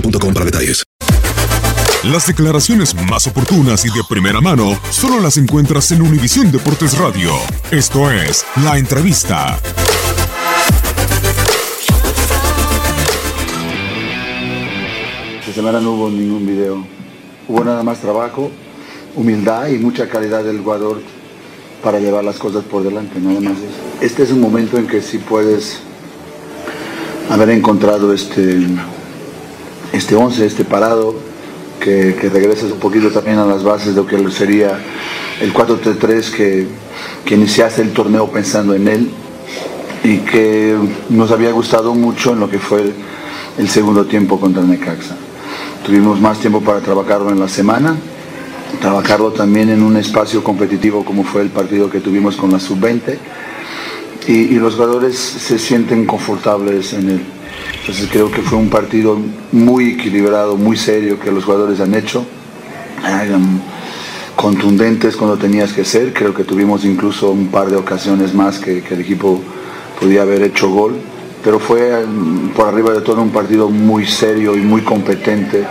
boostmobile.com para detalles. Las declaraciones más oportunas y de primera mano solo las encuentras en Univisión Deportes Radio. Esto es La Entrevista. Esta semana no hubo ningún video. Hubo nada más trabajo, humildad y mucha calidad del jugador para llevar las cosas por delante, nada más eso. Este es un momento en que sí puedes haber encontrado este, este 11, este parado, que, que regresas un poquito también a las bases de lo que sería el 4-3-3 que, que iniciaste el torneo pensando en él y que nos había gustado mucho en lo que fue el, segundo tiempo contra Necaxa. Tuvimos más tiempo para trabajarlo en la semana, trabajarlo también en un espacio competitivo como fue el partido que tuvimos con la sub-20 y, y los jugadores se sienten confortables en él. Entonces creo que fue un partido muy equilibrado, muy serio que los jugadores han hecho, hagan contundentes cuando tenías que ser. Creo que tuvimos incluso un par de ocasiones más que, el equipo podía haber hecho gol, pero fue mm, por arriba de todo un partido muy serio y muy competente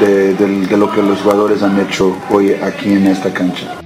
de lo que los jugadores han hecho hoy aquí en esta cancha.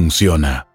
funciona.